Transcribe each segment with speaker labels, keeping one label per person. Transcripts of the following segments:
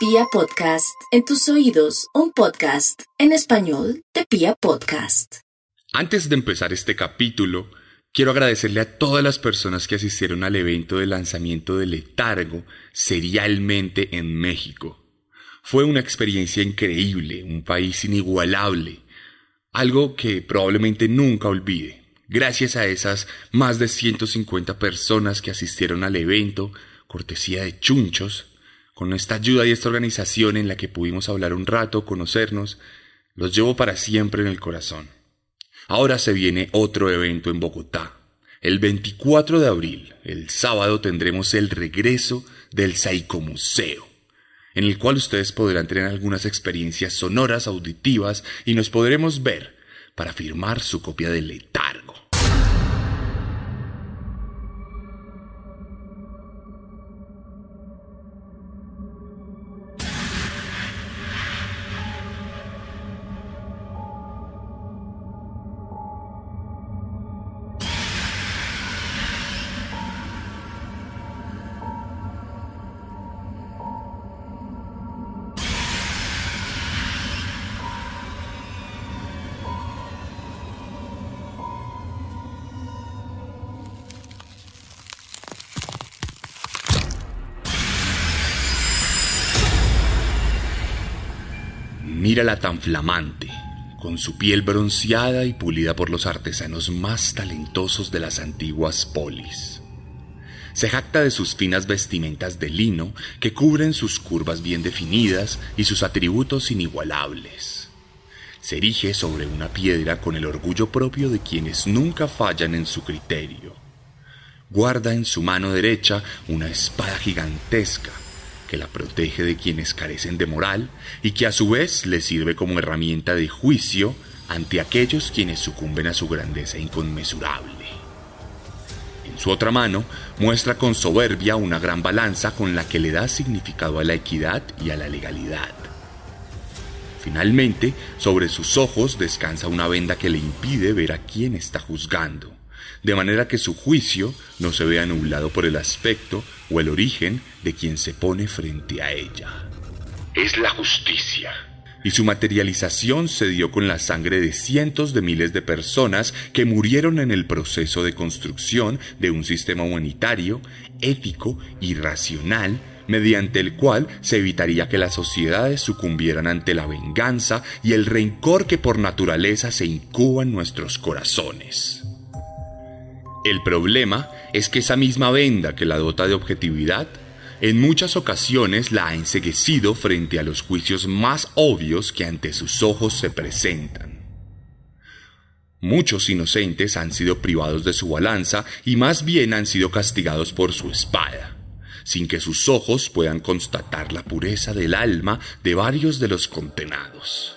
Speaker 1: Pia Podcast, en tus oídos, un podcast en español de Pia Podcast.
Speaker 2: Antes de empezar este capítulo, quiero agradecerle a todas las personas que asistieron al evento de lanzamiento de Letargo serialmente en México. Fue una experiencia increíble, un país inigualable, algo que probablemente nunca olvide. Gracias a esas más de 150 personas que asistieron al evento, cortesía de chunchos, con esta ayuda y esta organización en la que pudimos hablar un rato, conocernos, los llevo para siempre en el corazón. Ahora se viene otro evento en Bogotá. El 24 de abril, el sábado, tendremos el regreso del Museo en el cual ustedes podrán tener algunas experiencias sonoras, auditivas y nos podremos ver para firmar su copia de letargo. Flamante, con su piel bronceada y pulida por los artesanos más talentosos de las antiguas polis. Se jacta de sus finas vestimentas de lino que cubren sus curvas bien definidas y sus atributos inigualables. Se erige sobre una piedra con el orgullo propio de quienes nunca fallan en su criterio. Guarda en su mano derecha una espada gigantesca que la protege de quienes carecen de moral y que a su vez le sirve como herramienta de juicio ante aquellos quienes sucumben a su grandeza inconmensurable. En su otra mano muestra con soberbia una gran balanza con la que le da significado a la equidad y a la legalidad. Finalmente, sobre sus ojos descansa una venda que le impide ver a quién está juzgando de manera que su juicio no se vea nublado por el aspecto o el origen de quien se pone frente a ella. Es la justicia. Y su materialización se dio con la sangre de cientos de miles de personas que murieron en el proceso de construcción de un sistema humanitario, ético y racional mediante el cual se evitaría que las sociedades sucumbieran ante la venganza y el rencor que por naturaleza se incuba en nuestros corazones. El problema es que esa misma venda que la dota de objetividad en muchas ocasiones la ha enseguecido frente a los juicios más obvios que ante sus ojos se presentan. Muchos inocentes han sido privados de su balanza y más bien han sido castigados por su espada, sin que sus ojos puedan constatar la pureza del alma de varios de los condenados.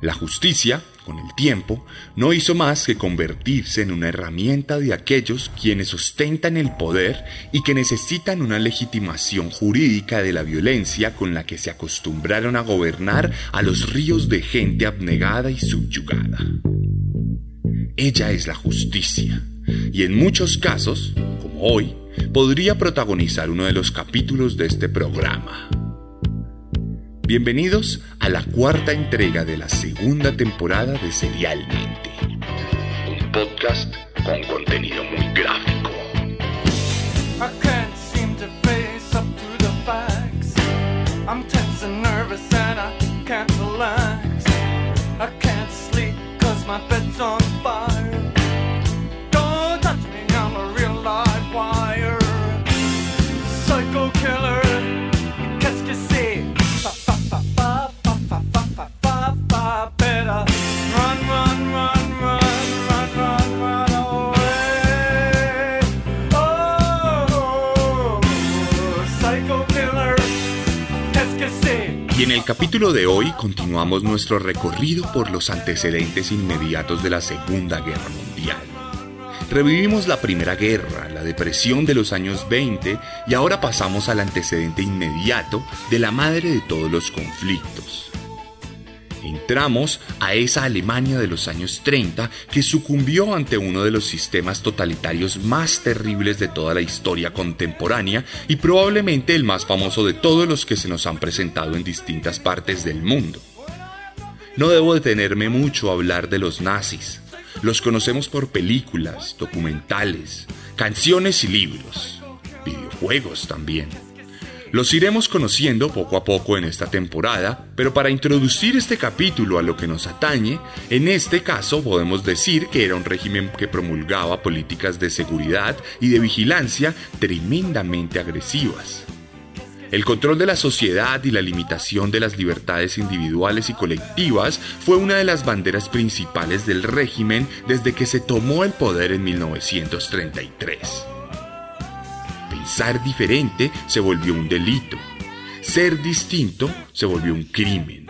Speaker 2: La justicia, con el tiempo, no hizo más que convertirse en una herramienta de aquellos quienes ostentan el poder y que necesitan una legitimación jurídica de la violencia con la que se acostumbraron a gobernar a los ríos de gente abnegada y subyugada. Ella es la justicia, y en muchos casos, como hoy, podría protagonizar uno de los capítulos de este programa. Bienvenidos a la cuarta entrega de la segunda temporada de Serialmente, un podcast con contenido muy gráfico. Capítulo de hoy continuamos nuestro recorrido por los antecedentes inmediatos de la Segunda Guerra Mundial. Revivimos la Primera Guerra, la depresión de los años 20 y ahora pasamos al antecedente inmediato de la madre de todos los conflictos. Entramos a esa Alemania de los años 30 que sucumbió ante uno de los sistemas totalitarios más terribles de toda la historia contemporánea y probablemente el más famoso de todos los que se nos han presentado en distintas partes del mundo. No debo detenerme mucho a hablar de los nazis. Los conocemos por películas, documentales, canciones y libros, videojuegos también. Los iremos conociendo poco a poco en esta temporada, pero para introducir este capítulo a lo que nos atañe, en este caso podemos decir que era un régimen que promulgaba políticas de seguridad y de vigilancia tremendamente agresivas. El control de la sociedad y la limitación de las libertades individuales y colectivas fue una de las banderas principales del régimen desde que se tomó el poder en 1933. Ser diferente se volvió un delito. Ser distinto se volvió un crimen.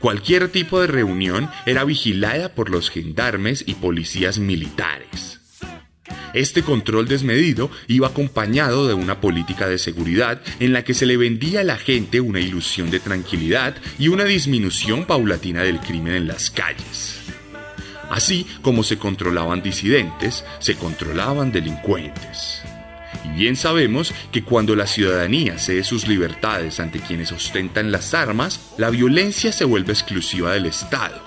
Speaker 2: Cualquier tipo de reunión era vigilada por los gendarmes y policías militares. Este control desmedido iba acompañado de una política de seguridad en la que se le vendía a la gente una ilusión de tranquilidad y una disminución paulatina del crimen en las calles. Así como se controlaban disidentes, se controlaban delincuentes. Y bien sabemos que cuando la ciudadanía cede sus libertades ante quienes ostentan las armas, la violencia se vuelve exclusiva del Estado,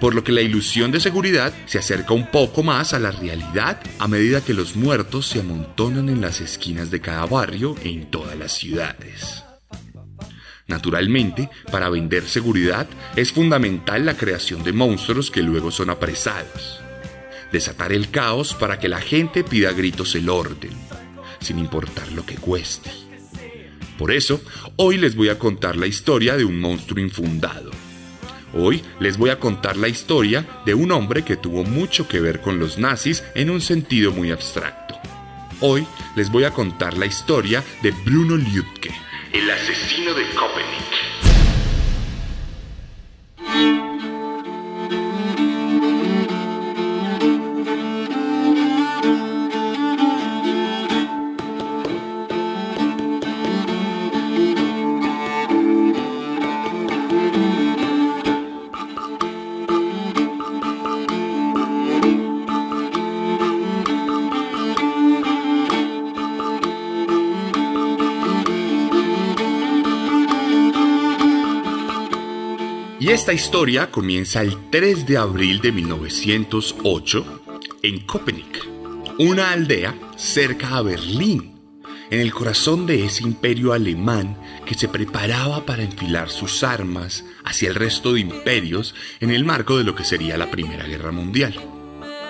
Speaker 2: por lo que la ilusión de seguridad se acerca un poco más a la realidad a medida que los muertos se amontonan en las esquinas de cada barrio en todas las ciudades. Naturalmente, para vender seguridad es fundamental la creación de monstruos que luego son apresados. Desatar el caos para que la gente pida gritos el orden sin importar lo que cueste. Por eso, hoy les voy a contar la historia de un monstruo infundado. Hoy les voy a contar la historia de un hombre que tuvo mucho que ver con los nazis en un sentido muy abstracto. Hoy les voy a contar la historia de Bruno Lübke, el asesino de Copenhague. Esta historia comienza el 3 de abril de 1908 en Copenhague, una aldea cerca a Berlín, en el corazón de ese imperio alemán que se preparaba para enfilar sus armas hacia el resto de imperios en el marco de lo que sería la Primera Guerra Mundial.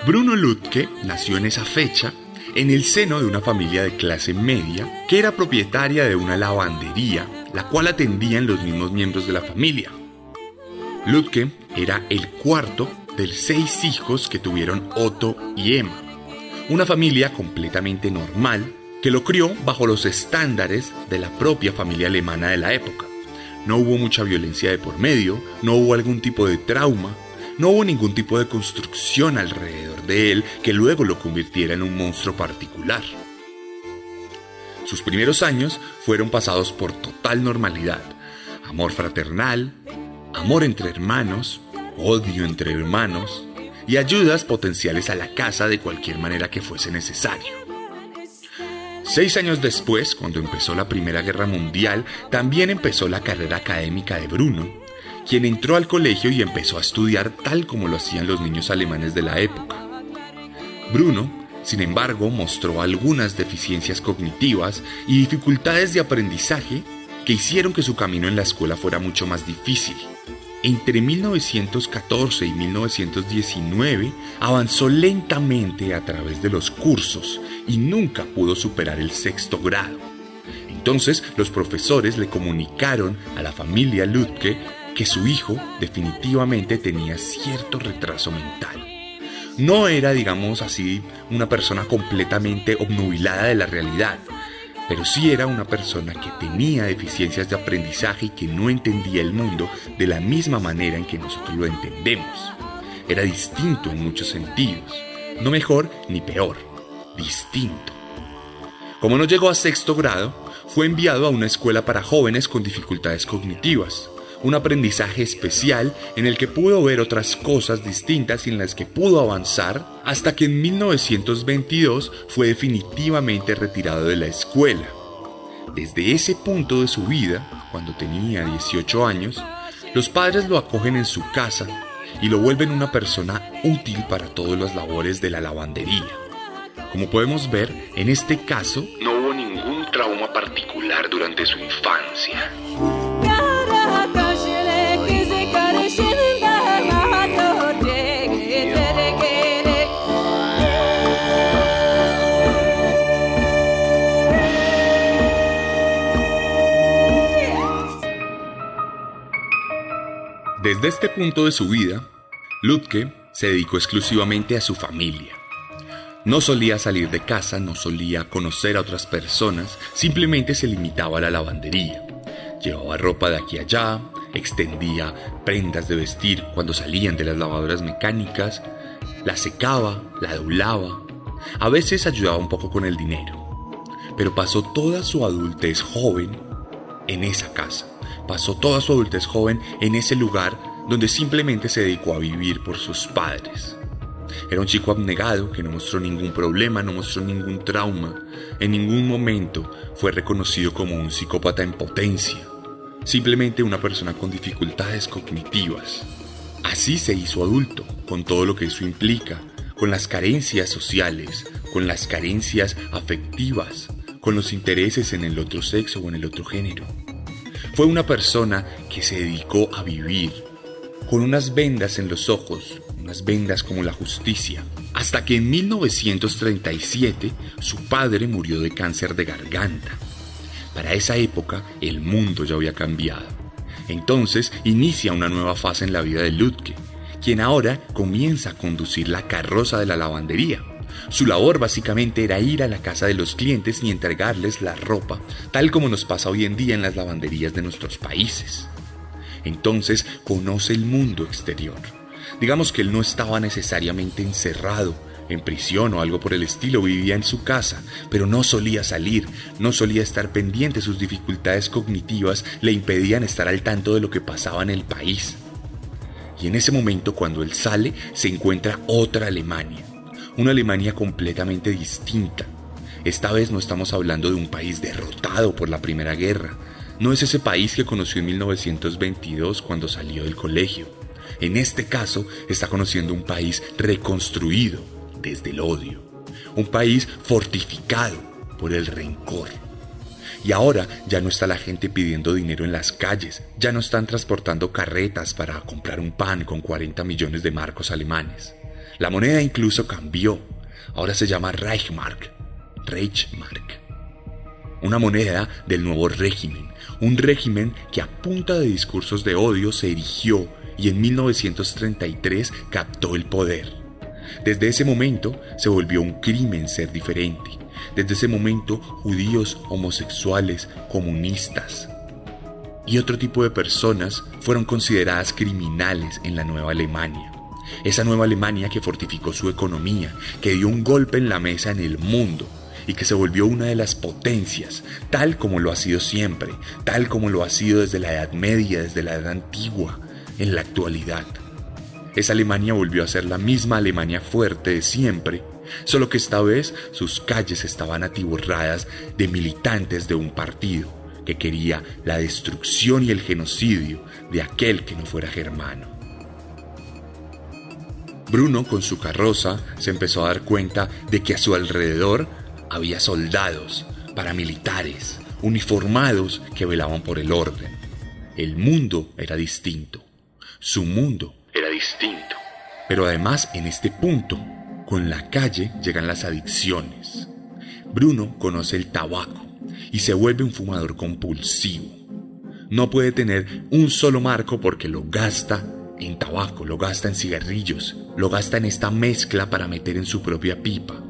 Speaker 2: Bruno Lutke nació en esa fecha en el seno de una familia de clase media que era propietaria de una lavandería, la cual atendían los mismos miembros de la familia. Ludke era el cuarto de seis hijos que tuvieron Otto y Emma, una familia completamente normal que lo crió bajo los estándares de la propia familia alemana de la época. No hubo mucha violencia de por medio, no hubo algún tipo de trauma, no hubo ningún tipo de construcción alrededor de él que luego lo convirtiera en un monstruo particular. Sus primeros años fueron pasados por total normalidad, amor fraternal, amor entre hermanos, odio entre hermanos y ayudas potenciales a la casa de cualquier manera que fuese necesario. Seis años después, cuando empezó la Primera Guerra Mundial, también empezó la carrera académica de Bruno, quien entró al colegio y empezó a estudiar tal como lo hacían los niños alemanes de la época. Bruno, sin embargo, mostró algunas deficiencias cognitivas y dificultades de aprendizaje que hicieron que su camino en la escuela fuera mucho más difícil. Entre 1914 y 1919 avanzó lentamente a través de los cursos y nunca pudo superar el sexto grado. Entonces los profesores le comunicaron a la familia Lutke que su hijo definitivamente tenía cierto retraso mental. No era, digamos así, una persona completamente obnubilada de la realidad, pero sí era una persona que tenía deficiencias de aprendizaje y que no entendía el mundo de la misma manera en que nosotros lo entendemos. Era distinto en muchos sentidos, no mejor ni peor, distinto. Como no llegó a sexto grado, fue enviado a una escuela para jóvenes con dificultades cognitivas, un aprendizaje especial en el que pudo ver otras cosas distintas y en las que pudo avanzar hasta que en 1922 fue definitivamente retirado de la escuela. Desde ese punto de su vida, cuando tenía 18 años, los padres lo acogen en su casa y lo vuelven una persona útil para todas las labores de la lavandería. Como podemos ver, en este caso no hubo ningún trauma particular durante su infancia. Desde este punto de su vida, Lutke se dedicó exclusivamente a su familia. No solía salir de casa, no solía conocer a otras personas, simplemente se limitaba a la lavandería. Llevaba ropa de aquí a allá, extendía prendas de vestir cuando salían de las lavadoras mecánicas, la secaba, la doblaba, a veces ayudaba un poco con el dinero. Pero pasó toda su adultez joven en esa casa. Pasó toda su adultez joven en ese lugar donde simplemente se dedicó a vivir por sus padres. Era un chico abnegado que no mostró ningún problema, no mostró ningún trauma. En ningún momento fue reconocido como un psicópata en potencia. Simplemente una persona con dificultades cognitivas. Así se hizo adulto, con todo lo que eso implica, con las carencias sociales, con las carencias afectivas, con los intereses en el otro sexo o en el otro género. Fue una persona que se dedicó a vivir, con unas vendas en los ojos, unas vendas como la justicia, hasta que en 1937 su padre murió de cáncer de garganta. Para esa época el mundo ya había cambiado. Entonces inicia una nueva fase en la vida de Lutke, quien ahora comienza a conducir la carroza de la lavandería. Su labor básicamente era ir a la casa de los clientes y entregarles la ropa, tal como nos pasa hoy en día en las lavanderías de nuestros países. Entonces conoce el mundo exterior Digamos que él no estaba necesariamente encerrado en prisión o algo por el estilo, vivía en su casa, pero no solía salir, no solía estar pendiente, sus dificultades cognitivas le impedían estar al tanto de lo que pasaba en el país. Y en ese momento, cuando él sale, se encuentra otra Alemania, una Alemania completamente distinta. Esta vez no estamos hablando de un país derrotado por la Primera Guerra, no es ese país que conoció en 1922 cuando salió del colegio. En este caso, está conociendo un país reconstruido desde el odio, un país fortificado por el rencor. Y ahora ya no está la gente pidiendo dinero en las calles, ya no están transportando carretas para comprar un pan con 40 millones de marcos alemanes. La moneda incluso cambió, ahora se llama Reichmark, Reichmark. Una moneda del nuevo régimen, un régimen que a punta de discursos de odio se erigió y en 1933 captó el poder. Desde ese momento se volvió un crimen ser diferente. Desde ese momento judíos, homosexuales, comunistas y otro tipo de personas fueron consideradas criminales en la Nueva Alemania. Esa Nueva Alemania que fortificó su economía, que dio un golpe en la mesa en el mundo y que se volvió una de las potencias, tal como lo ha sido siempre, tal como lo ha sido desde la Edad Media, desde la Edad Antigua, en la actualidad. Esa Alemania volvió a ser la misma Alemania fuerte de siempre, solo que esta vez sus calles estaban atiborradas de militantes de un partido que quería la destrucción y el genocidio de aquel que no fuera germano. Bruno con su carroza se empezó a dar cuenta de que a su alrededor había soldados, paramilitares, uniformados que velaban por el orden. El mundo era distinto. Su mundo era distinto. Pero además en este punto, con la calle llegan las adicciones. Bruno conoce el tabaco y se vuelve un fumador compulsivo. No puede tener un solo marco porque lo gasta en tabaco, lo gasta en cigarrillos, lo gasta en esta mezcla para meter en su propia pipa.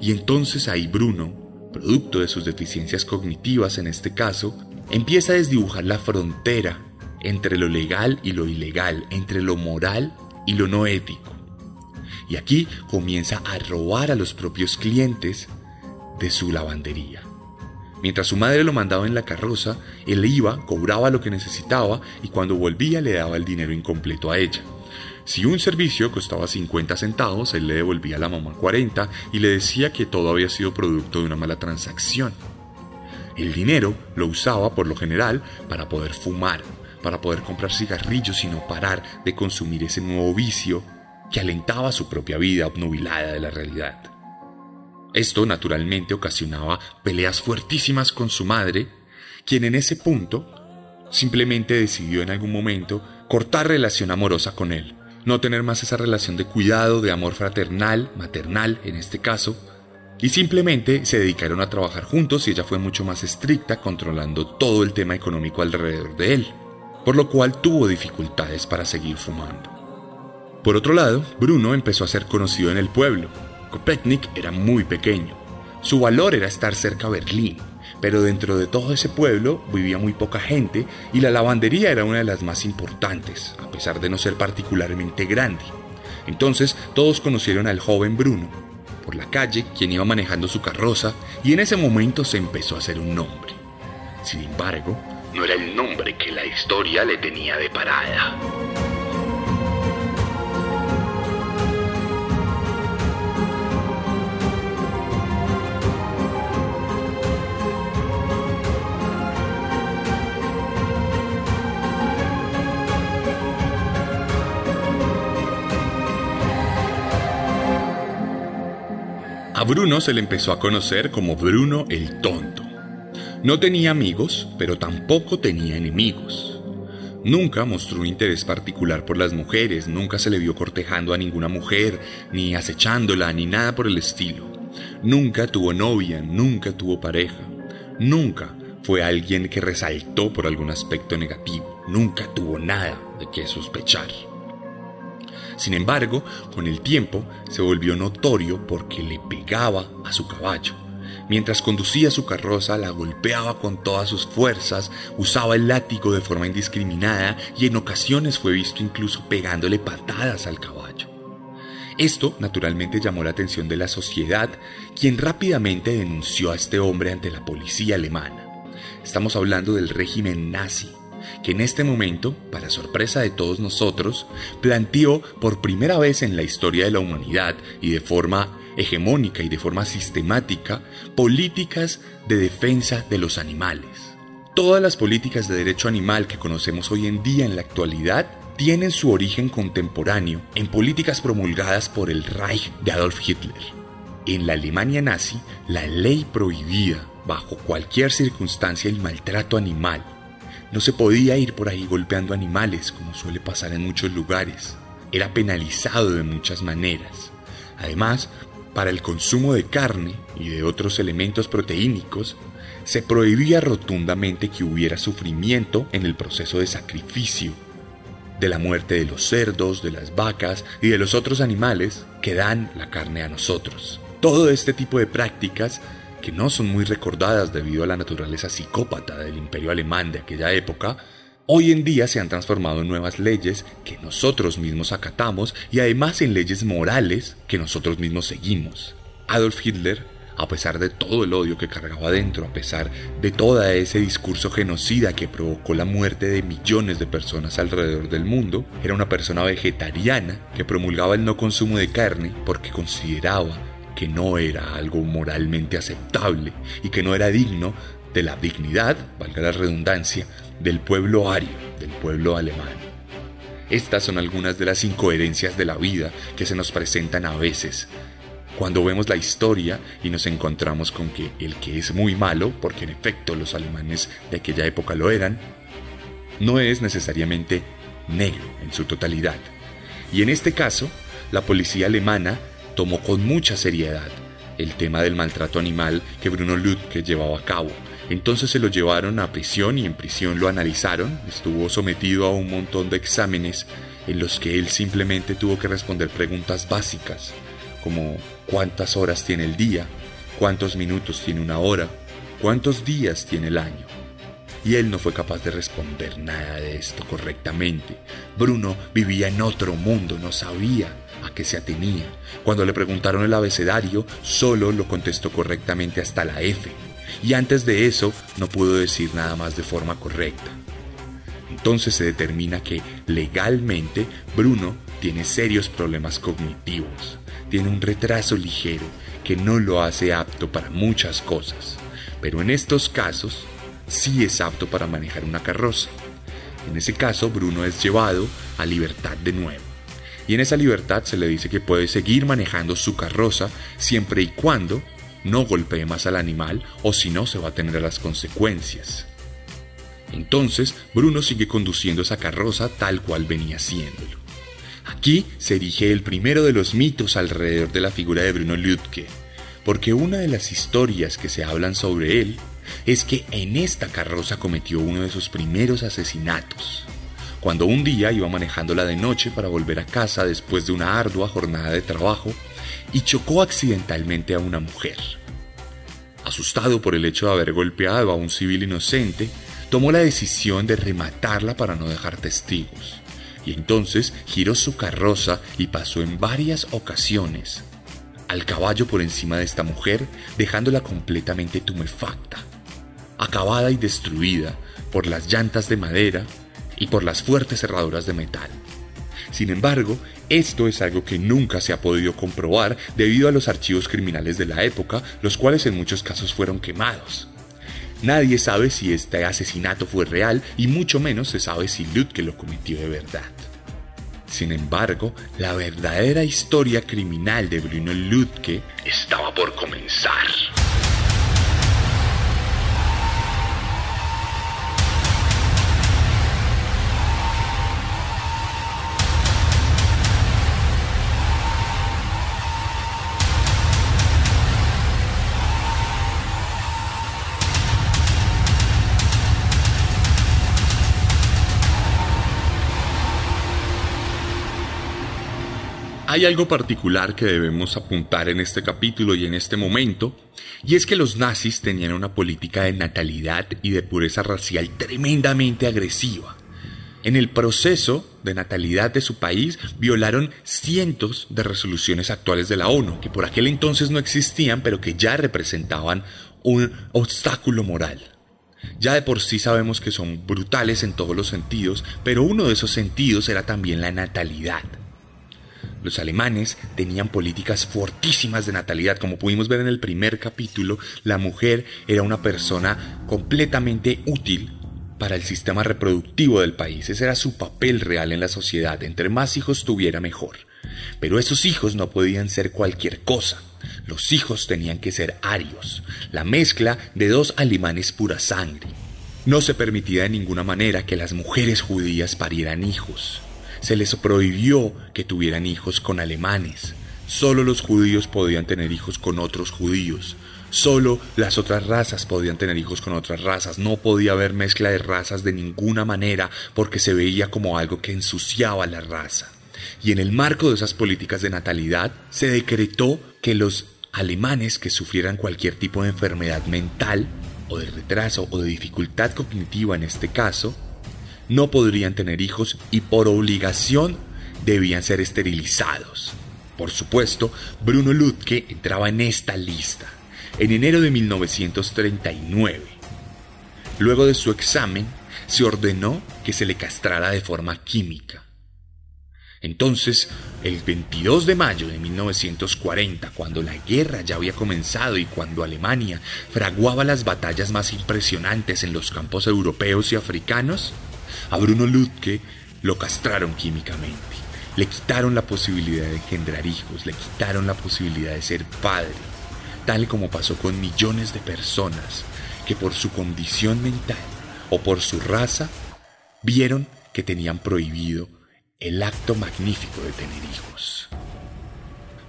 Speaker 2: Y entonces ahí Bruno, producto de sus deficiencias cognitivas en este caso, empieza a desdibujar la frontera entre lo legal y lo ilegal, entre lo moral y lo no ético. Y aquí comienza a robar a los propios clientes de su lavandería. Mientras su madre lo mandaba en la carroza, él iba, cobraba lo que necesitaba y cuando volvía le daba el dinero incompleto a ella. Si un servicio costaba 50 centavos, él le devolvía a la mamá 40 y le decía que todo había sido producto de una mala transacción. El dinero lo usaba por lo general para poder fumar, para poder comprar cigarrillos y no parar de consumir ese nuevo vicio que alentaba su propia vida obnubilada de la realidad. Esto naturalmente ocasionaba peleas fuertísimas con su madre, quien en ese punto simplemente decidió en algún momento cortar relación amorosa con él no tener más esa relación de cuidado, de amor fraternal, maternal en este caso, y simplemente se dedicaron a trabajar juntos y ella fue mucho más estricta controlando todo el tema económico alrededor de él, por lo cual tuvo dificultades para seguir fumando. Por otro lado, Bruno empezó a ser conocido en el pueblo. Era muy pequeño. Su valor era estar cerca a Berlín, pero dentro de todo ese pueblo vivía muy poca gente y la lavandería era una de las más importantes, a pesar de no ser particularmente grande. Entonces todos conocieron al joven Bruno por la calle, quien iba manejando su carroza, y en ese momento se empezó a hacer un nombre. Sin embargo, no era el nombre que la historia le tenía de parada. Bruno se le empezó a conocer como Bruno el Tonto. No tenía amigos, pero tampoco tenía enemigos. Nunca mostró un interés particular por las mujeres, nunca se le vio cortejando a ninguna mujer, ni acechándola, ni nada por el estilo. Nunca tuvo novia, nunca tuvo pareja. Nunca fue alguien que resaltó por algún aspecto negativo. Nunca tuvo nada de qué sospechar. Sin embargo, con el tiempo se volvió notorio porque le pegaba a su caballo. Mientras conducía su carroza, la golpeaba con todas sus fuerzas, usaba el látigo de forma indiscriminada y en ocasiones fue visto incluso pegándole patadas al caballo. Esto naturalmente llamó la atención de la sociedad, quien rápidamente denunció a este hombre ante la policía alemana. Estamos hablando del régimen nazi, que en este momento, para sorpresa de todos nosotros, planteó por primera vez en la historia de la humanidad y de forma hegemónica y de forma sistemática políticas de defensa de los animales. Todas las políticas de derecho animal que conocemos hoy en día en la actualidad tienen su origen contemporáneo en políticas promulgadas por el Reich de Adolf Hitler. En la Alemania nazi, la ley prohibía bajo cualquier circunstancia el maltrato animal no se podía ir por ahí golpeando animales como suele pasar en muchos lugares. Era penalizado de muchas maneras. Además, para el consumo de carne y de otros elementos proteínicos, se prohibía rotundamente que hubiera sufrimiento en el proceso de sacrificio, de la muerte de los cerdos, de las vacas y de los otros animales que dan la carne a nosotros. Todo este tipo de prácticas que no son muy recordadas debido a la naturaleza psicópata del imperio alemán de aquella época, hoy en día se han transformado en nuevas leyes que nosotros mismos acatamos y además en leyes morales que nosotros mismos seguimos. Adolf Hitler, a pesar de todo el odio que cargaba dentro, a pesar de todo ese discurso genocida que provocó la muerte de millones de personas alrededor del mundo, era una persona vegetariana que promulgaba el no consumo de carne porque consideraba que no era algo moralmente aceptable y que no era digno de la dignidad, valga la redundancia, del pueblo ario, del pueblo alemán. Estas son algunas de las incoherencias de la vida que se nos presentan a veces cuando vemos la historia y nos encontramos con que el que es muy malo, porque en efecto los alemanes de aquella época lo eran, no es necesariamente negro en su totalidad. Y en este caso, la policía alemana tomó con mucha seriedad el tema del maltrato animal que Bruno Lutke llevaba a cabo. Entonces se lo llevaron a prisión y en prisión lo analizaron, estuvo sometido a un montón de exámenes en los que él simplemente tuvo que responder preguntas básicas, como cuántas horas tiene el día, cuántos minutos tiene una hora, cuántos días tiene el año. Y él no fue capaz de responder nada de esto correctamente. Bruno vivía en otro mundo, no sabía a qué se atenía. Cuando le preguntaron el abecedario, solo lo contestó correctamente hasta la F. y antes de eso no pudo decir nada más de forma correcta. Entonces se determina que legalmente Bruno tiene serios problemas cognitivos, tiene un retraso ligero que no lo hace apto para muchas cosas, pero en estos casos sí es apto para manejar una carroza. En ese caso, Bruno es llevado a libertad de nuevo. Y en esa libertad se le dice que puede seguir manejando su carroza siempre y cuando no golpee más al animal o si no se va a tener las consecuencias. Entonces, Bruno sigue conduciendo esa carroza tal cual venía haciéndolo. Aquí se erige el primero de los mitos alrededor de la figura de Bruno Lütke, porque una de las historias que se hablan sobre él es que en esta carroza cometió uno de sus primeros asesinatos, cuando un día iba manejándola de noche para volver a casa después de una ardua jornada de trabajo y chocó accidentalmente a una mujer. Asustado por el hecho de haber golpeado a un civil inocente, tomó la decisión de rematarla para no dejar testigos, y entonces giró su carroza y pasó en varias ocasiones al caballo por encima de esta mujer, dejándola completamente tumefacta acabada y destruida por las llantas de madera y por las fuertes cerraduras de metal. Sin embargo, esto es algo que nunca se ha podido comprobar debido a los archivos criminales de la época, los cuales en muchos casos fueron quemados. Nadie sabe si este asesinato fue real y mucho menos se sabe si Lutke lo cometió de verdad. Sin embargo, la verdadera historia criminal de Bruno Lutke estaba por comenzar. Hay algo particular que debemos apuntar en este capítulo y en este momento, y es que los nazis tenían una política de natalidad y de pureza racial tremendamente agresiva. En el proceso de natalidad de su país violaron cientos de resoluciones actuales de la ONU, que por aquel entonces no existían, pero que ya representaban un obstáculo moral. Ya de por sí sabemos que son brutales en todos los sentidos, pero uno de esos sentidos era también la natalidad. Los alemanes tenían políticas fortísimas de natalidad. Como pudimos ver en el primer capítulo, la mujer era una persona completamente útil para el sistema reproductivo del país. Ese era su papel real en la sociedad. Entre más hijos tuviera, mejor. Pero esos hijos no podían ser cualquier cosa. Los hijos tenían que ser arios, la mezcla de dos alemanes pura sangre. No se permitía de ninguna manera que las mujeres judías parieran hijos. Se les prohibió que tuvieran hijos con alemanes. Solo los judíos podían tener hijos con otros judíos. Solo las otras razas podían tener hijos con otras razas. No podía haber mezcla de razas de ninguna manera porque se veía como algo que ensuciaba la raza. Y en el marco de esas políticas de natalidad se decretó que los alemanes que sufrieran cualquier tipo de enfermedad mental o de retraso o de dificultad cognitiva en este caso, no podrían tener hijos y por obligación debían ser esterilizados. Por supuesto, Bruno Lutke entraba en esta lista en enero de 1939. Luego de su examen, se ordenó que se le castrara de forma química. Entonces, el 22 de mayo de 1940, cuando la guerra ya había comenzado y cuando Alemania fraguaba las batallas más impresionantes en los campos europeos y africanos, a Bruno Lutke lo castraron químicamente. Le quitaron la posibilidad de engendrar hijos, le quitaron la posibilidad de ser padre, tal como pasó con millones de personas que por su condición mental o por su raza vieron que tenían prohibido el acto magnífico de tener hijos.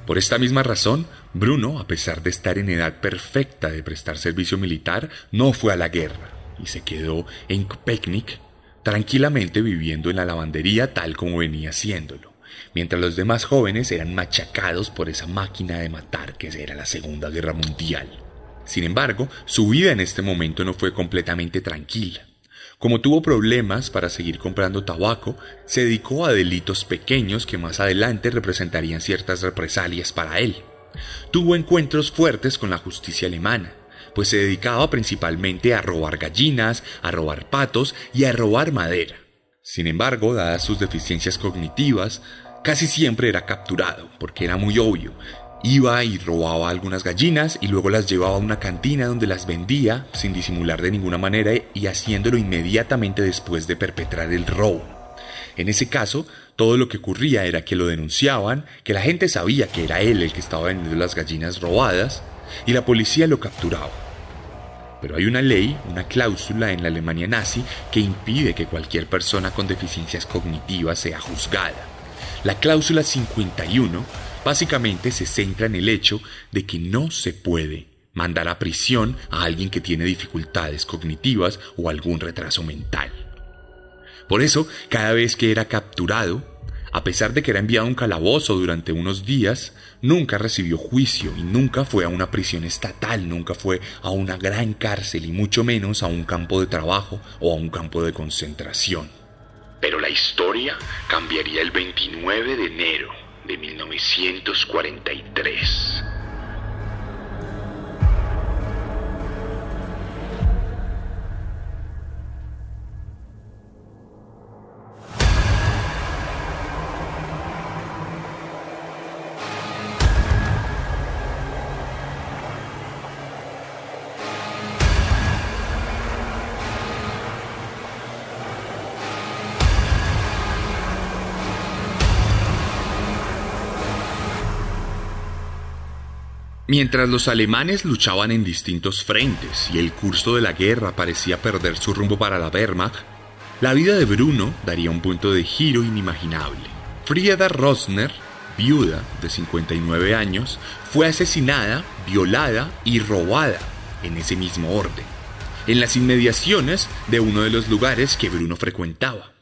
Speaker 2: Por esta misma razón, Bruno, a pesar de estar en edad perfecta de prestar servicio militar, no fue a la guerra y se quedó en Peknik tranquilamente viviendo en la lavandería tal como venía haciéndolo, mientras los demás jóvenes eran machacados por esa máquina de matar que era la Segunda Guerra Mundial. Sin embargo, su vida en este momento no fue completamente tranquila. Como tuvo problemas para seguir comprando tabaco, se dedicó a delitos pequeños que más adelante representarían ciertas represalias para él. Tuvo encuentros fuertes con la justicia alemana, pues se dedicaba principalmente a robar gallinas, a robar patos y a robar madera. Sin embargo, dadas sus deficiencias cognitivas, casi siempre era capturado, porque era muy obvio. Iba y robaba algunas gallinas y luego las llevaba a una cantina donde las vendía sin disimular de ninguna manera y haciéndolo inmediatamente después de perpetrar el robo. En ese caso, todo lo que ocurría era que lo denunciaban, que la gente sabía que era él el que estaba vendiendo las gallinas robadas y la policía lo capturaba. Pero hay una ley, una cláusula en la Alemania nazi que impide que cualquier persona con deficiencias cognitivas sea juzgada. La cláusula 51 básicamente se centra en el hecho de que no se puede mandar a prisión a alguien que tiene dificultades cognitivas o algún retraso mental. Por eso, cada vez que era capturado, a pesar de que era enviado a un calabozo durante unos días, nunca recibió juicio y nunca fue a una prisión estatal, nunca fue a una gran cárcel y mucho menos a un campo de trabajo o a un campo de concentración.
Speaker 3: Pero la historia cambiaría el 29 de enero de 1943.
Speaker 2: Mientras los alemanes luchaban en distintos frentes y el curso de la guerra parecía perder su rumbo para la Wehrmacht, la vida de Bruno daría un punto de giro inimaginable. Frieda Rosner, viuda de 59 años, fue asesinada, violada y robada en ese mismo orden, en las inmediaciones de uno de los lugares que Bruno frecuentaba.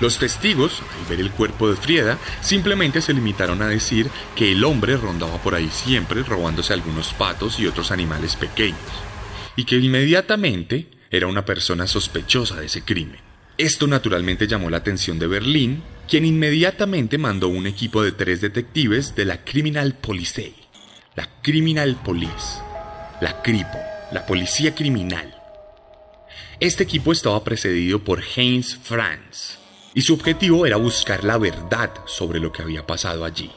Speaker 2: Los testigos, al ver el cuerpo de Frieda, simplemente se limitaron a decir que el hombre rondaba por ahí siempre robándose algunos patos y otros animales pequeños, y que inmediatamente era una persona sospechosa de ese crimen. Esto naturalmente llamó la atención de Berlín, quien inmediatamente mandó un equipo de tres detectives de la Criminal Police, la Criminal Police, la CRIPO, la Policía Criminal. Este equipo estaba precedido por Heinz Franz, y su objetivo era buscar la verdad sobre lo que había pasado allí.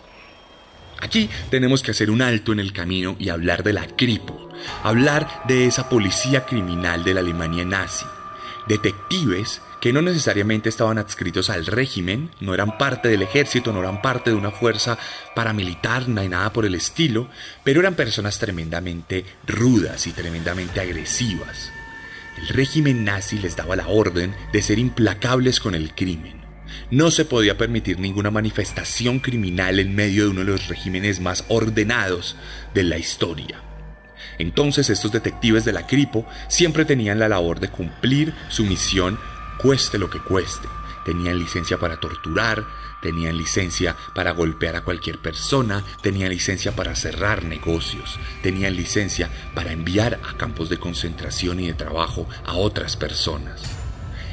Speaker 2: Aquí tenemos que hacer un alto en el camino y hablar de la Kripo, hablar de esa policía criminal de la Alemania nazi, detectives que no necesariamente estaban adscritos al régimen, no eran parte del ejército, no eran parte de una fuerza paramilitar ni nada por el estilo, pero eran personas tremendamente rudas y tremendamente agresivas. El régimen nazi les daba la orden de ser implacables con el crimen. No se podía permitir ninguna manifestación criminal en medio de uno de los regímenes más ordenados de la historia. Entonces estos detectives de la Cripo siempre tenían la labor de cumplir su misión cueste lo que cueste. Tenían licencia para torturar, Tenían licencia para golpear a cualquier persona, tenían licencia para cerrar negocios, tenían licencia para enviar a campos de concentración y de trabajo a otras personas.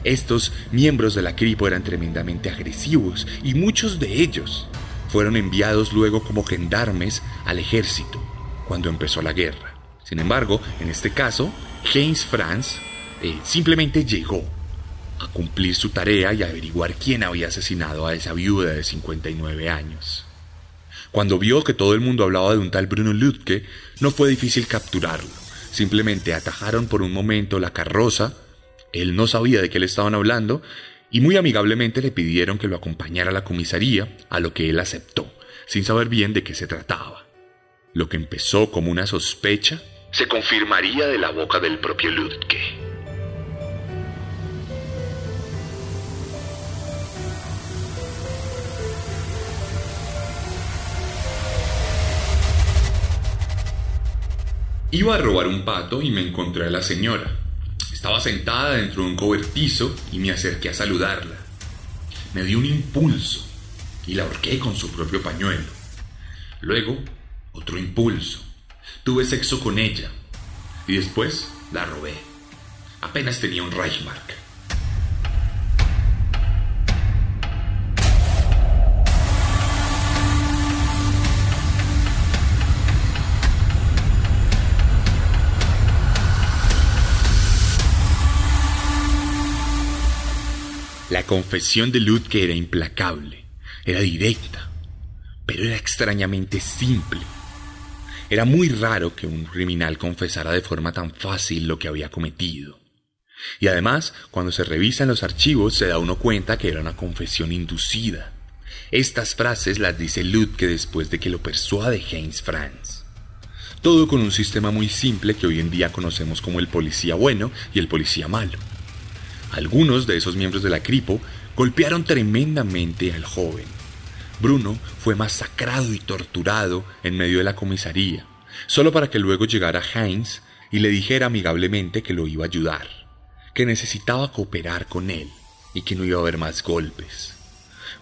Speaker 2: Estos miembros de la CRIPO eran tremendamente agresivos y muchos de ellos fueron enviados luego como gendarmes al ejército cuando empezó la guerra. Sin embargo, en este caso, Heinz Franz eh, simplemente llegó a cumplir su tarea y averiguar quién había asesinado a esa viuda de 59 años. Cuando vio que todo el mundo hablaba de un tal Bruno Lutke, no fue difícil capturarlo. Simplemente atajaron por un momento la carroza, él no sabía de qué le estaban hablando, y muy amigablemente le pidieron que lo acompañara a la comisaría, a lo que él aceptó, sin saber bien de qué se trataba. Lo que empezó como una sospecha
Speaker 3: se confirmaría de la boca del propio Lutke.
Speaker 2: Iba a robar un pato y me encontré a la señora. Estaba sentada dentro de un cobertizo y me acerqué a saludarla. Me dio un impulso y la ahorqué con su propio pañuelo. Luego, otro impulso. Tuve sexo con ella y después la robé. Apenas tenía un Reichmark. La confesión de Ludke era implacable, era directa, pero era extrañamente simple. Era muy raro que un criminal confesara de forma tan fácil lo que había cometido. Y además, cuando se revisan los archivos, se da uno cuenta que era una confesión inducida. Estas frases las dice Ludke después de que lo persuade Heinz Franz. Todo con un sistema muy simple que hoy en día conocemos como el policía bueno y el policía malo. Algunos de esos miembros de la Cripo golpearon tremendamente al joven. Bruno fue masacrado y torturado en medio de la comisaría, solo para que luego llegara Heinz y le dijera amigablemente que lo iba a ayudar, que necesitaba cooperar con él y que no iba a haber más golpes.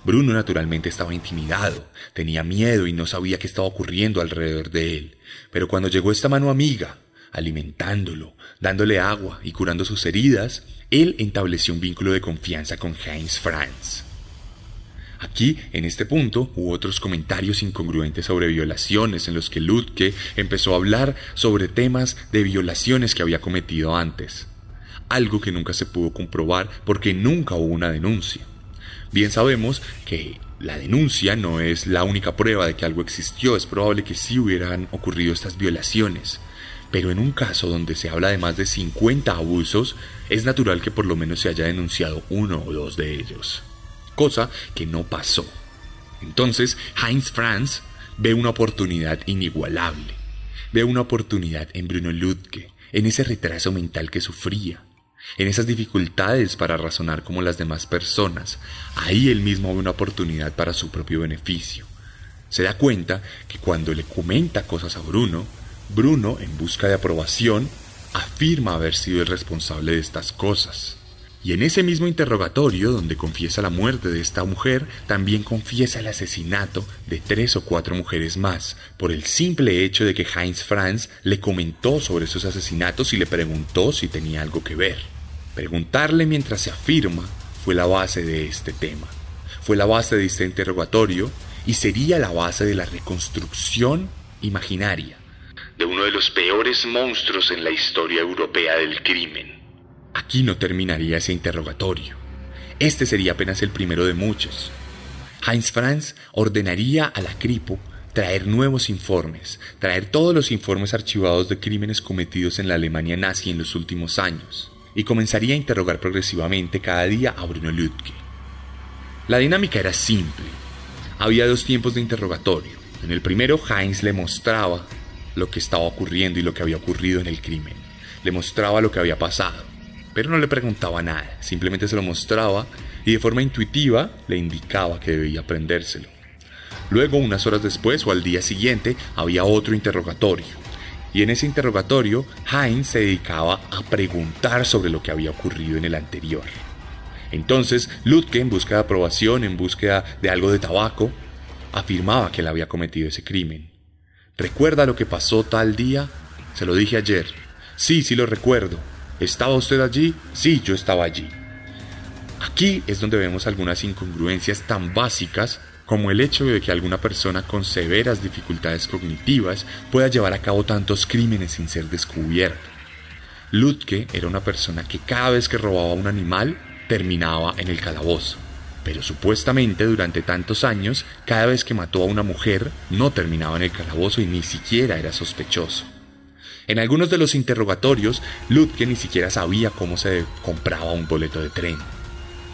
Speaker 2: Bruno naturalmente estaba intimidado, tenía miedo y no sabía qué estaba ocurriendo alrededor de él, pero cuando llegó esta mano amiga, alimentándolo, dándole agua y curando sus heridas, él estableció un vínculo de confianza con Heinz Franz. Aquí, en este punto, hubo otros comentarios incongruentes sobre violaciones en los que Ludke empezó a hablar sobre temas de violaciones que había cometido antes, algo que nunca se pudo comprobar porque nunca hubo una denuncia. Bien sabemos que la denuncia no es la única prueba de que algo existió, es probable que sí hubieran ocurrido estas violaciones, pero en un caso donde se habla de más de 50 abusos, es natural que por lo menos se haya denunciado uno o dos de ellos. Cosa que no pasó. Entonces, Heinz Franz ve una oportunidad inigualable. Ve una oportunidad en Bruno Ludke, en ese retraso mental que sufría, en esas dificultades para razonar como las demás personas. Ahí él mismo ve una oportunidad para su propio beneficio. Se da cuenta que cuando le comenta cosas a Bruno, Bruno, en busca de aprobación, afirma haber sido el responsable de estas cosas. Y en ese mismo interrogatorio, donde confiesa la muerte de esta mujer, también confiesa el asesinato de tres o cuatro mujeres más, por el simple hecho de que Heinz Franz le comentó sobre esos asesinatos y le preguntó si tenía algo que ver. Preguntarle mientras se afirma fue la base de este tema, fue la base de este interrogatorio y sería la base de la reconstrucción imaginaria
Speaker 3: de uno de los peores monstruos en la historia europea del crimen.
Speaker 2: Aquí no terminaría ese interrogatorio. Este sería apenas el primero de muchos. Heinz Franz ordenaría a la Cripo traer nuevos informes, traer todos los informes archivados de crímenes cometidos en la Alemania nazi en los últimos años, y comenzaría a interrogar progresivamente cada día a Bruno Lütke. La dinámica era simple. Había dos tiempos de interrogatorio. En el primero, Heinz le mostraba lo que estaba ocurriendo y lo que había ocurrido en el crimen. Le mostraba lo que había pasado, pero no le preguntaba nada, simplemente se lo mostraba y de forma intuitiva le indicaba que debía aprendérselo. Luego, unas horas después o al día siguiente, había otro interrogatorio. Y en ese interrogatorio, Heinz se dedicaba a preguntar sobre lo que había ocurrido en el anterior. Entonces, Lutke, en busca de aprobación, en búsqueda de algo de tabaco, afirmaba que él había cometido ese crimen. ¿Recuerda lo que pasó tal día? Se lo dije ayer. Sí, sí lo recuerdo. ¿Estaba usted allí? Sí, yo estaba allí. Aquí es donde vemos algunas incongruencias tan básicas como el hecho de que alguna persona con severas dificultades cognitivas pueda llevar a cabo tantos crímenes sin ser descubierto. Lutke era una persona que cada vez que robaba un animal terminaba en el calabozo pero supuestamente durante tantos años, cada vez que mató a una mujer, no terminaba en el calabozo y ni siquiera era sospechoso. En algunos de los interrogatorios, Lutke ni siquiera sabía cómo se compraba un boleto de tren.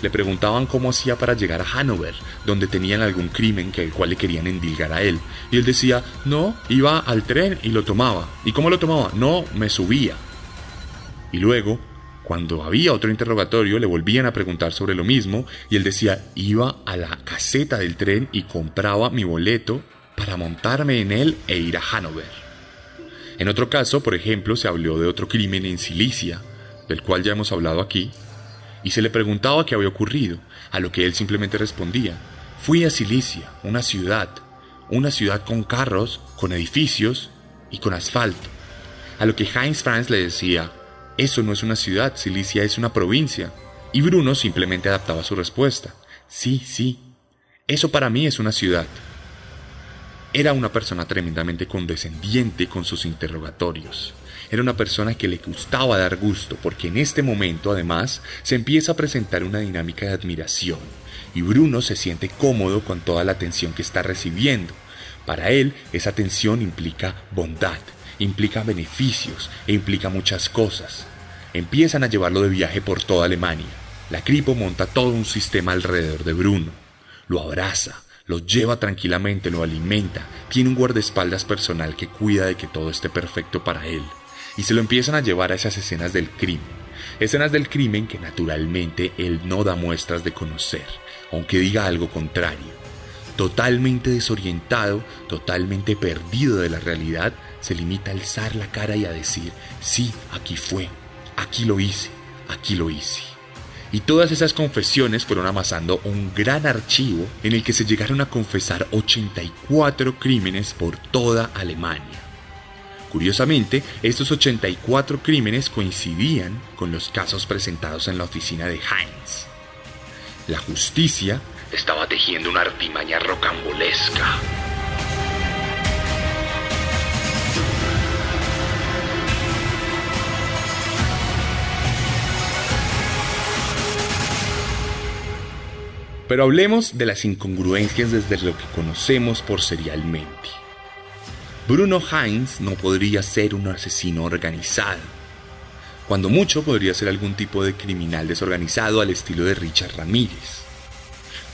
Speaker 2: Le preguntaban cómo hacía para llegar a Hanover, donde tenían algún crimen que el cual le querían endilgar a él. Y él decía, no, iba al tren y lo tomaba. ¿Y cómo lo tomaba? No, me subía. Y luego cuando había otro interrogatorio le volvían a preguntar sobre lo mismo y él decía, iba a la caseta del tren y compraba mi boleto para montarme en él e ir a Hanover. En otro caso, por ejemplo, se habló de otro crimen en Silicia, del cual ya hemos hablado aquí, y se le preguntaba qué había ocurrido, a lo que él simplemente respondía, fui a Silicia, una ciudad, una ciudad con carros, con edificios y con asfalto. A lo que Heinz Franz le decía, eso no es una ciudad, Cilicia es una provincia. Y Bruno simplemente adaptaba su respuesta. Sí, sí, eso para mí es una ciudad. Era una persona tremendamente condescendiente con sus interrogatorios. Era una persona que le gustaba dar gusto, porque en este momento además se empieza a presentar una dinámica de admiración, y Bruno se siente cómodo con toda la atención que está recibiendo. Para él, esa atención implica bondad, implica beneficios e implica muchas cosas. Empiezan a llevarlo de viaje por toda Alemania. La Cripo monta todo un sistema alrededor de Bruno. Lo abraza, lo lleva tranquilamente, lo alimenta, tiene un guardaespaldas personal que cuida de que todo esté perfecto para él. Y se lo empiezan a llevar a esas escenas del crimen. Escenas del crimen que naturalmente él no da muestras de conocer, aunque diga algo contrario. Totalmente desorientado, totalmente perdido de la realidad, se limita a alzar la cara y a decir, sí, aquí fue, aquí lo hice, aquí lo hice. Y todas esas confesiones fueron amasando un gran archivo en el que se llegaron a confesar 84 crímenes por toda Alemania. Curiosamente, estos 84 crímenes coincidían con los casos presentados en la oficina de Heinz. La justicia
Speaker 3: estaba tejiendo una artimaña rocambolesca.
Speaker 2: Pero hablemos de las incongruencias desde lo que conocemos por serialmente. Bruno Heinz no podría ser un asesino organizado. Cuando mucho podría ser algún tipo de criminal desorganizado al estilo de Richard Ramírez.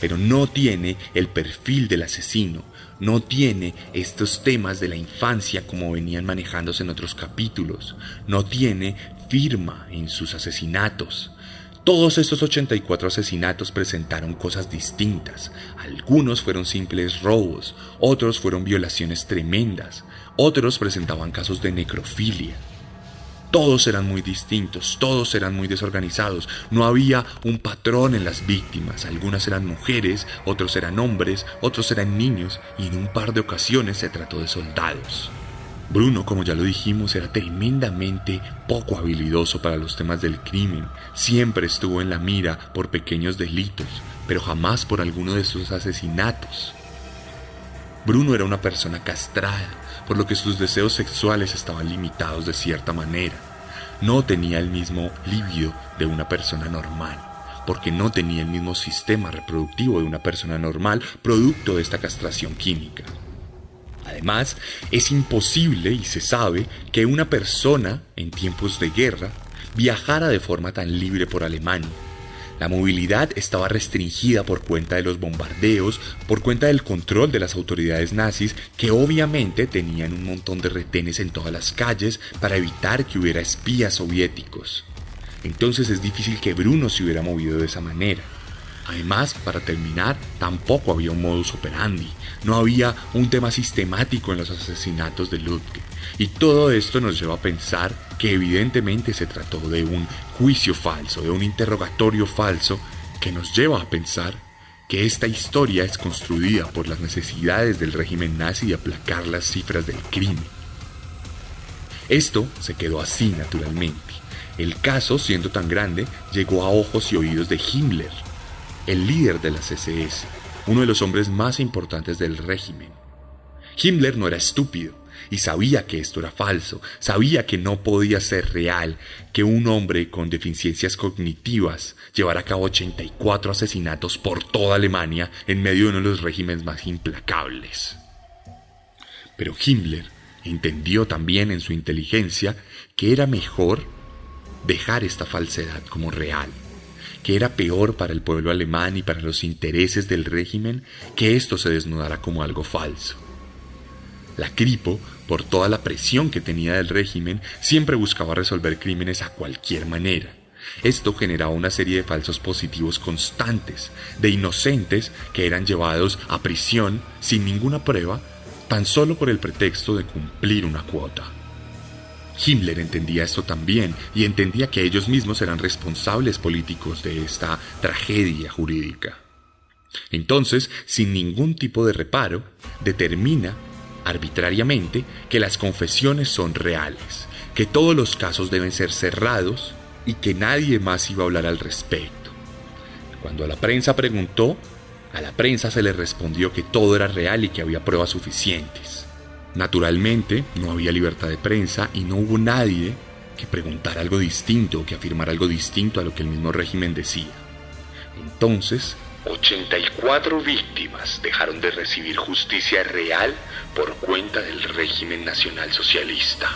Speaker 2: Pero no tiene el perfil del asesino, no tiene estos temas de la infancia como venían manejándose en otros capítulos, no tiene firma en sus asesinatos, todos estos 84 asesinatos presentaron cosas distintas. Algunos fueron simples robos, otros fueron violaciones tremendas, otros presentaban casos de necrofilia. Todos eran muy distintos, todos eran muy desorganizados, no había un patrón en las víctimas, algunas eran mujeres, otros eran hombres, otros eran niños y en un par de ocasiones se trató de soldados. Bruno, como ya lo dijimos, era tremendamente poco habilidoso para los temas del crimen. Siempre estuvo en la mira por pequeños delitos, pero jamás por alguno de sus asesinatos. Bruno era una persona castrada, por lo que sus deseos sexuales estaban limitados de cierta manera. No tenía el mismo libido de una persona normal, porque no tenía el mismo sistema reproductivo de una persona normal producto de esta castración química. Además, es imposible y se sabe que una persona en tiempos de guerra viajara de forma tan libre por Alemania. La movilidad estaba restringida por cuenta de los bombardeos, por cuenta del control de las autoridades nazis, que obviamente tenían un montón de retenes en todas las calles para evitar que hubiera espías soviéticos. Entonces es difícil que Bruno se hubiera movido de esa manera. Además, para terminar, tampoco había un modus operandi, no había un tema sistemático en los asesinatos de Ludwig. Y todo esto nos lleva a pensar que evidentemente se trató de un juicio falso, de un interrogatorio falso, que nos lleva a pensar que esta historia es construida por las necesidades del régimen nazi de aplacar las cifras del crimen. Esto se quedó así naturalmente. El caso, siendo tan grande, llegó a ojos y oídos de Himmler, el líder de las SS, uno de los hombres más importantes del régimen. Himmler no era estúpido y sabía que esto era falso, sabía que no podía ser real que un hombre con deficiencias cognitivas llevara a cabo 84 asesinatos por toda Alemania en medio de uno de los regímenes más implacables. Pero Himmler entendió también en su inteligencia que era mejor dejar esta falsedad como real que era peor para el pueblo alemán y para los intereses del régimen que esto se desnudara como algo falso. La Cripo, por toda la presión que tenía del régimen, siempre buscaba resolver crímenes a cualquier manera. Esto generaba una serie de falsos positivos constantes, de inocentes que eran llevados a prisión sin ninguna prueba, tan solo por el pretexto de cumplir una cuota. Himmler entendía esto también y entendía que ellos mismos eran responsables políticos de esta tragedia jurídica. Entonces, sin ningún tipo de reparo, determina arbitrariamente que las confesiones son reales, que todos los casos deben ser cerrados y que nadie más iba a hablar al respecto. Cuando la prensa preguntó, a la prensa se le respondió que todo era real y que había pruebas suficientes. Naturalmente, no había libertad de prensa y no hubo nadie que preguntara algo distinto o que afirmara algo distinto a lo que el mismo régimen decía. Entonces,
Speaker 3: 84 víctimas dejaron de recibir justicia real por cuenta del régimen nacional socialista.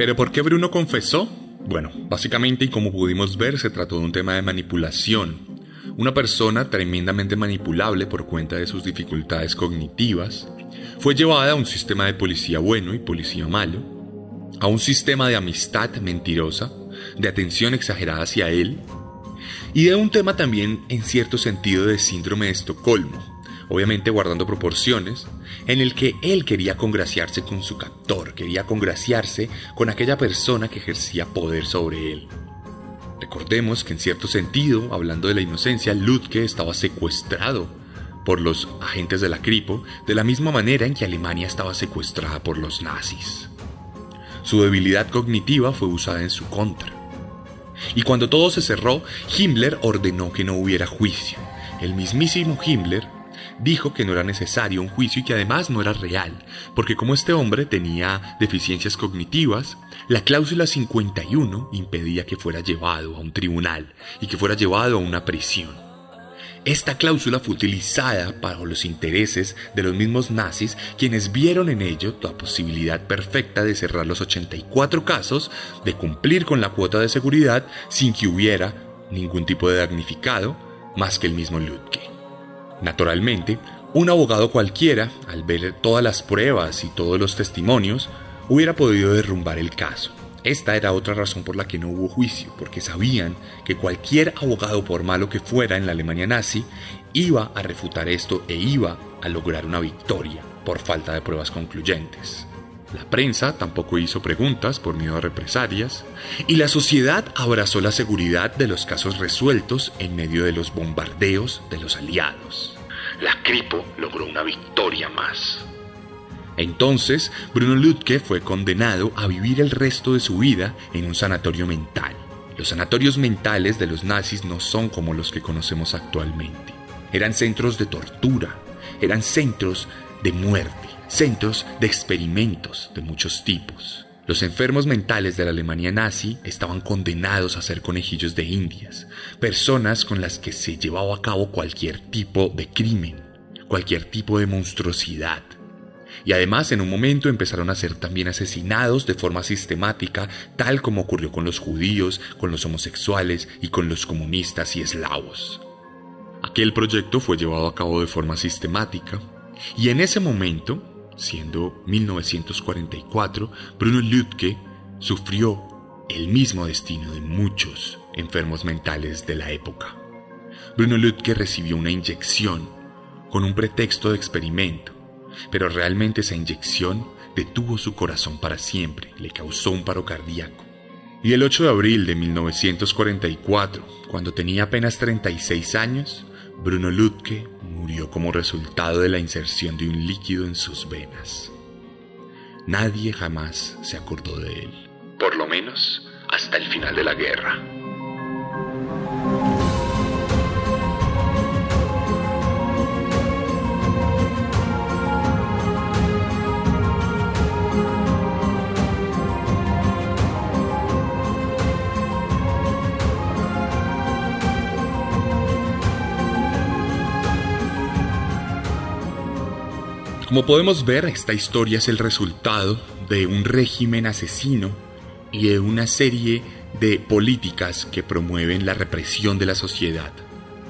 Speaker 2: ¿Pero por qué Bruno confesó? Bueno, básicamente y como pudimos ver se trató de un tema de manipulación. Una persona tremendamente manipulable por cuenta de sus dificultades cognitivas fue llevada a un sistema de policía bueno y policía malo, a un sistema de amistad mentirosa, de atención exagerada hacia él, y de un tema también en cierto sentido de síndrome de Estocolmo, obviamente guardando proporciones, en el que él quería congraciarse con su captor, quería congraciarse con aquella persona que ejercía poder sobre él. Recordemos que en cierto sentido, hablando de la inocencia, Ludke estaba secuestrado por los agentes de la Kripo, de la misma manera en que Alemania estaba secuestrada por los nazis. Su debilidad cognitiva fue usada en su contra. Y cuando todo se cerró, Himmler ordenó que no hubiera juicio. El mismísimo Himmler dijo que no era necesario un juicio y que además no era real, porque como este hombre tenía deficiencias cognitivas, la cláusula 51 impedía que fuera llevado a un tribunal y que fuera llevado a una prisión. Esta cláusula fue utilizada para los intereses de los mismos nazis, quienes vieron en ello la posibilidad perfecta de cerrar los 84 casos, de cumplir con la cuota de seguridad sin que hubiera ningún tipo de damnificado más que el mismo Ludke. Naturalmente, un abogado cualquiera, al ver todas las pruebas y todos los testimonios, hubiera podido derrumbar el caso. Esta era otra razón por la que no hubo juicio, porque sabían que cualquier abogado, por malo que fuera en la Alemania nazi, iba a refutar esto e iba a lograr una victoria por falta de pruebas concluyentes. La prensa tampoco hizo preguntas por miedo a represalias, y la sociedad abrazó la seguridad de los casos resueltos en medio de los bombardeos de los aliados.
Speaker 3: La Kripo logró una victoria más.
Speaker 2: Entonces, Bruno Lutke fue condenado a vivir el resto de su vida en un sanatorio mental. Los sanatorios mentales de los nazis no son como los que conocemos actualmente. Eran centros de tortura, eran centros de muerte centros de experimentos de muchos tipos. Los enfermos mentales de la Alemania nazi estaban condenados a ser conejillos de indias, personas con las que se llevaba a cabo cualquier tipo de crimen, cualquier tipo de monstruosidad. Y además en un momento empezaron a ser también asesinados de forma sistemática, tal como ocurrió con los judíos, con los homosexuales y con los comunistas y eslavos. Aquel proyecto fue llevado a cabo de forma sistemática, y en ese momento siendo 1944, Bruno Lütke sufrió el mismo destino de muchos enfermos mentales de la época. Bruno Lütke recibió una inyección con un pretexto de experimento, pero realmente esa inyección detuvo su corazón para siempre, le causó un paro cardíaco. Y el 8 de abril de 1944, cuando tenía apenas 36 años, Bruno Lütke murió como resultado de la inserción de un líquido en sus venas. Nadie jamás se acordó de él.
Speaker 3: Por lo menos hasta el final de la guerra.
Speaker 2: Como podemos ver, esta historia es el resultado de un régimen asesino y de una serie de políticas que promueven la represión de la sociedad.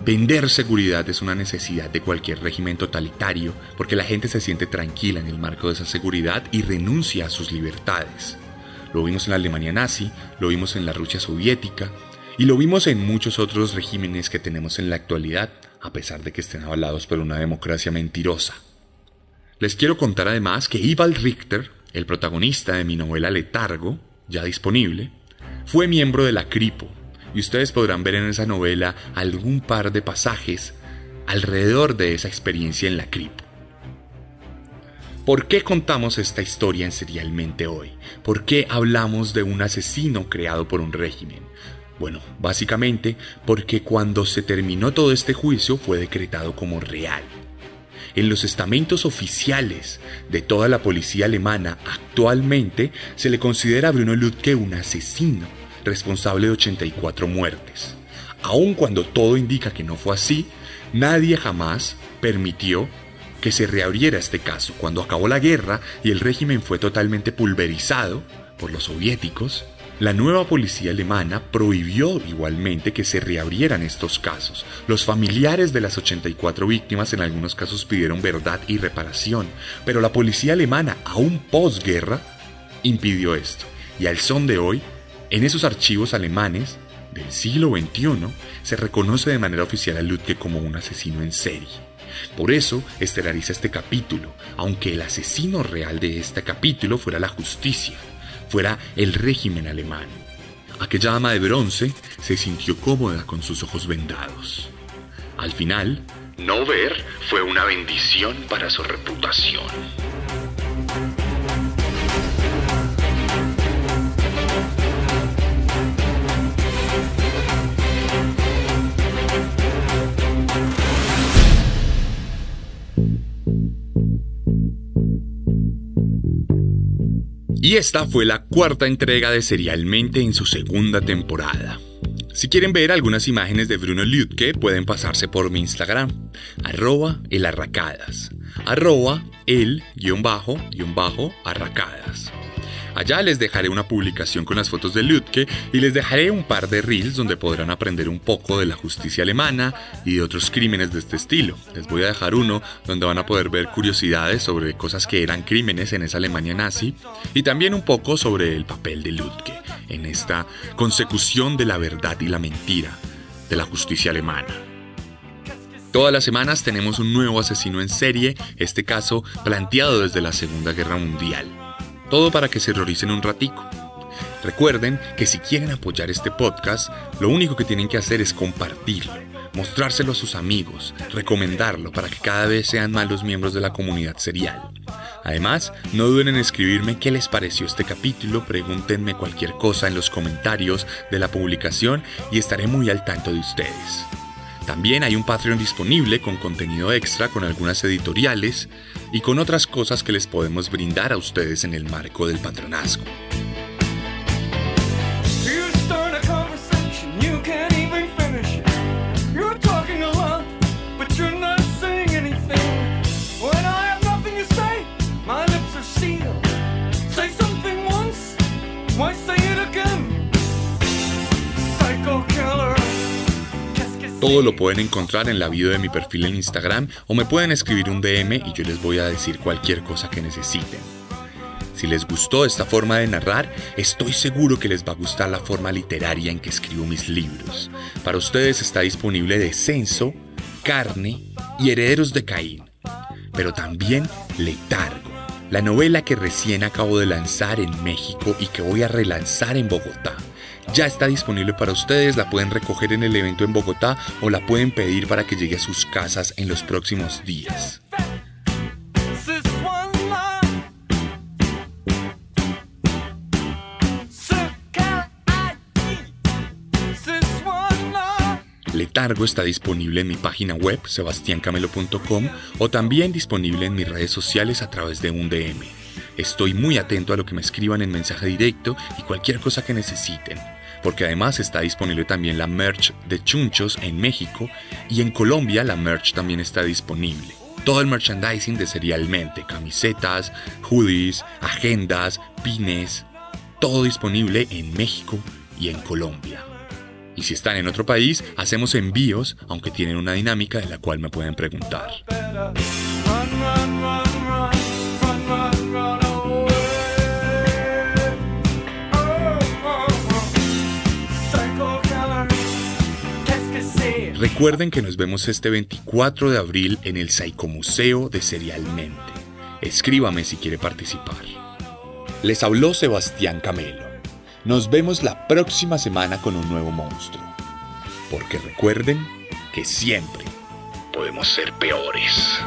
Speaker 2: Vender seguridad es una necesidad de cualquier régimen totalitario porque la gente se siente tranquila en el marco de esa seguridad y renuncia a sus libertades. Lo vimos en la Alemania nazi, lo vimos en la Rusia soviética y lo vimos en muchos otros regímenes que tenemos en la actualidad, a pesar de que estén avalados por una democracia mentirosa. Les quiero contar además que Ival Richter, el protagonista de mi novela Letargo, ya disponible, fue miembro de la CRIPO y ustedes podrán ver en esa novela algún par de pasajes alrededor de esa experiencia en la Cripo. ¿Por qué contamos esta historia en Serialmente hoy? ¿Por qué hablamos de un asesino creado por un régimen? Bueno, básicamente porque cuando se terminó todo este juicio fue decretado como real. En los estamentos oficiales de toda la policía alemana actualmente se le considera a Bruno Lütke un asesino responsable de 84 muertes. Aun cuando todo indica que no fue así, nadie jamás permitió que se reabriera este caso. Cuando acabó la guerra y el régimen fue totalmente pulverizado por los soviéticos, la nueva policía alemana prohibió igualmente que se reabrieran estos casos. Los familiares de las 84 víctimas en algunos casos pidieron verdad y reparación, pero la policía alemana, aún posguerra, impidió esto. Y al son de hoy, en esos archivos alemanes del siglo XXI, se reconoce de manera oficial a Lütke como un asesino en serie. Por eso estelariza este capítulo, aunque el asesino real de este capítulo fuera la justicia fuera el régimen alemán. Aquella ama de bronce se sintió cómoda con sus ojos vendados. Al final,
Speaker 3: no ver fue una bendición para su reputación.
Speaker 2: Y esta fue la cuarta entrega de Serialmente en su segunda temporada. Si quieren ver algunas imágenes de Bruno Lütke, pueden pasarse por mi Instagram, arroba elarracadas, arroba el guion bajo, guion bajo, arracadas. Allá les dejaré una publicación con las fotos de Lütke y les dejaré un par de reels donde podrán aprender un poco de la justicia alemana y de otros crímenes de este estilo. Les voy a dejar uno donde van a poder ver curiosidades sobre cosas que eran crímenes en esa Alemania nazi y también un poco sobre el papel de Lütke en esta consecución de la verdad y la mentira de la justicia alemana. Todas las semanas tenemos un nuevo asesino en serie, este caso planteado desde la Segunda Guerra Mundial. Todo para que se horroricen un ratico. Recuerden que si quieren apoyar este podcast, lo único que tienen que hacer es compartirlo, mostrárselo a sus amigos, recomendarlo para que cada vez sean más los miembros de la comunidad serial. Además, no duden en escribirme qué les pareció este capítulo, pregúntenme cualquier cosa en los comentarios de la publicación y estaré muy al tanto de ustedes. También hay un Patreon disponible con contenido extra, con algunas editoriales y con otras cosas que les podemos brindar a ustedes en el marco del patronazgo. Todo lo pueden encontrar en la bio de mi perfil en Instagram o me pueden escribir un DM y yo les voy a decir cualquier cosa que necesiten. Si les gustó esta forma de narrar, estoy seguro que les va a gustar la forma literaria en que escribo mis libros. Para ustedes está disponible Descenso, Carne y Herederos de Caín, pero también Letargo, la novela que recién acabo de lanzar en México y que voy a relanzar en Bogotá ya está disponible para ustedes, la pueden recoger en el evento en Bogotá o la pueden pedir para que llegue a sus casas en los próximos días. Letargo está disponible en mi página web sebastiancamelo.com o también disponible en mis redes sociales a través de un DM. Estoy muy atento a lo que me escriban en mensaje directo y cualquier cosa que necesiten porque además está disponible también la merch de Chunchos en México y en Colombia la merch también está disponible. Todo el merchandising de Serialmente, camisetas, hoodies, agendas, pines, todo disponible en México y en Colombia. Y si están en otro país, hacemos envíos, aunque tienen una dinámica de la cual me pueden preguntar. Recuerden que nos vemos este 24 de abril en el Museo de Serialmente. Escríbame si quiere participar. Les habló Sebastián Camelo. Nos vemos la próxima semana con un nuevo monstruo. Porque recuerden que siempre
Speaker 3: Podemos ser peores.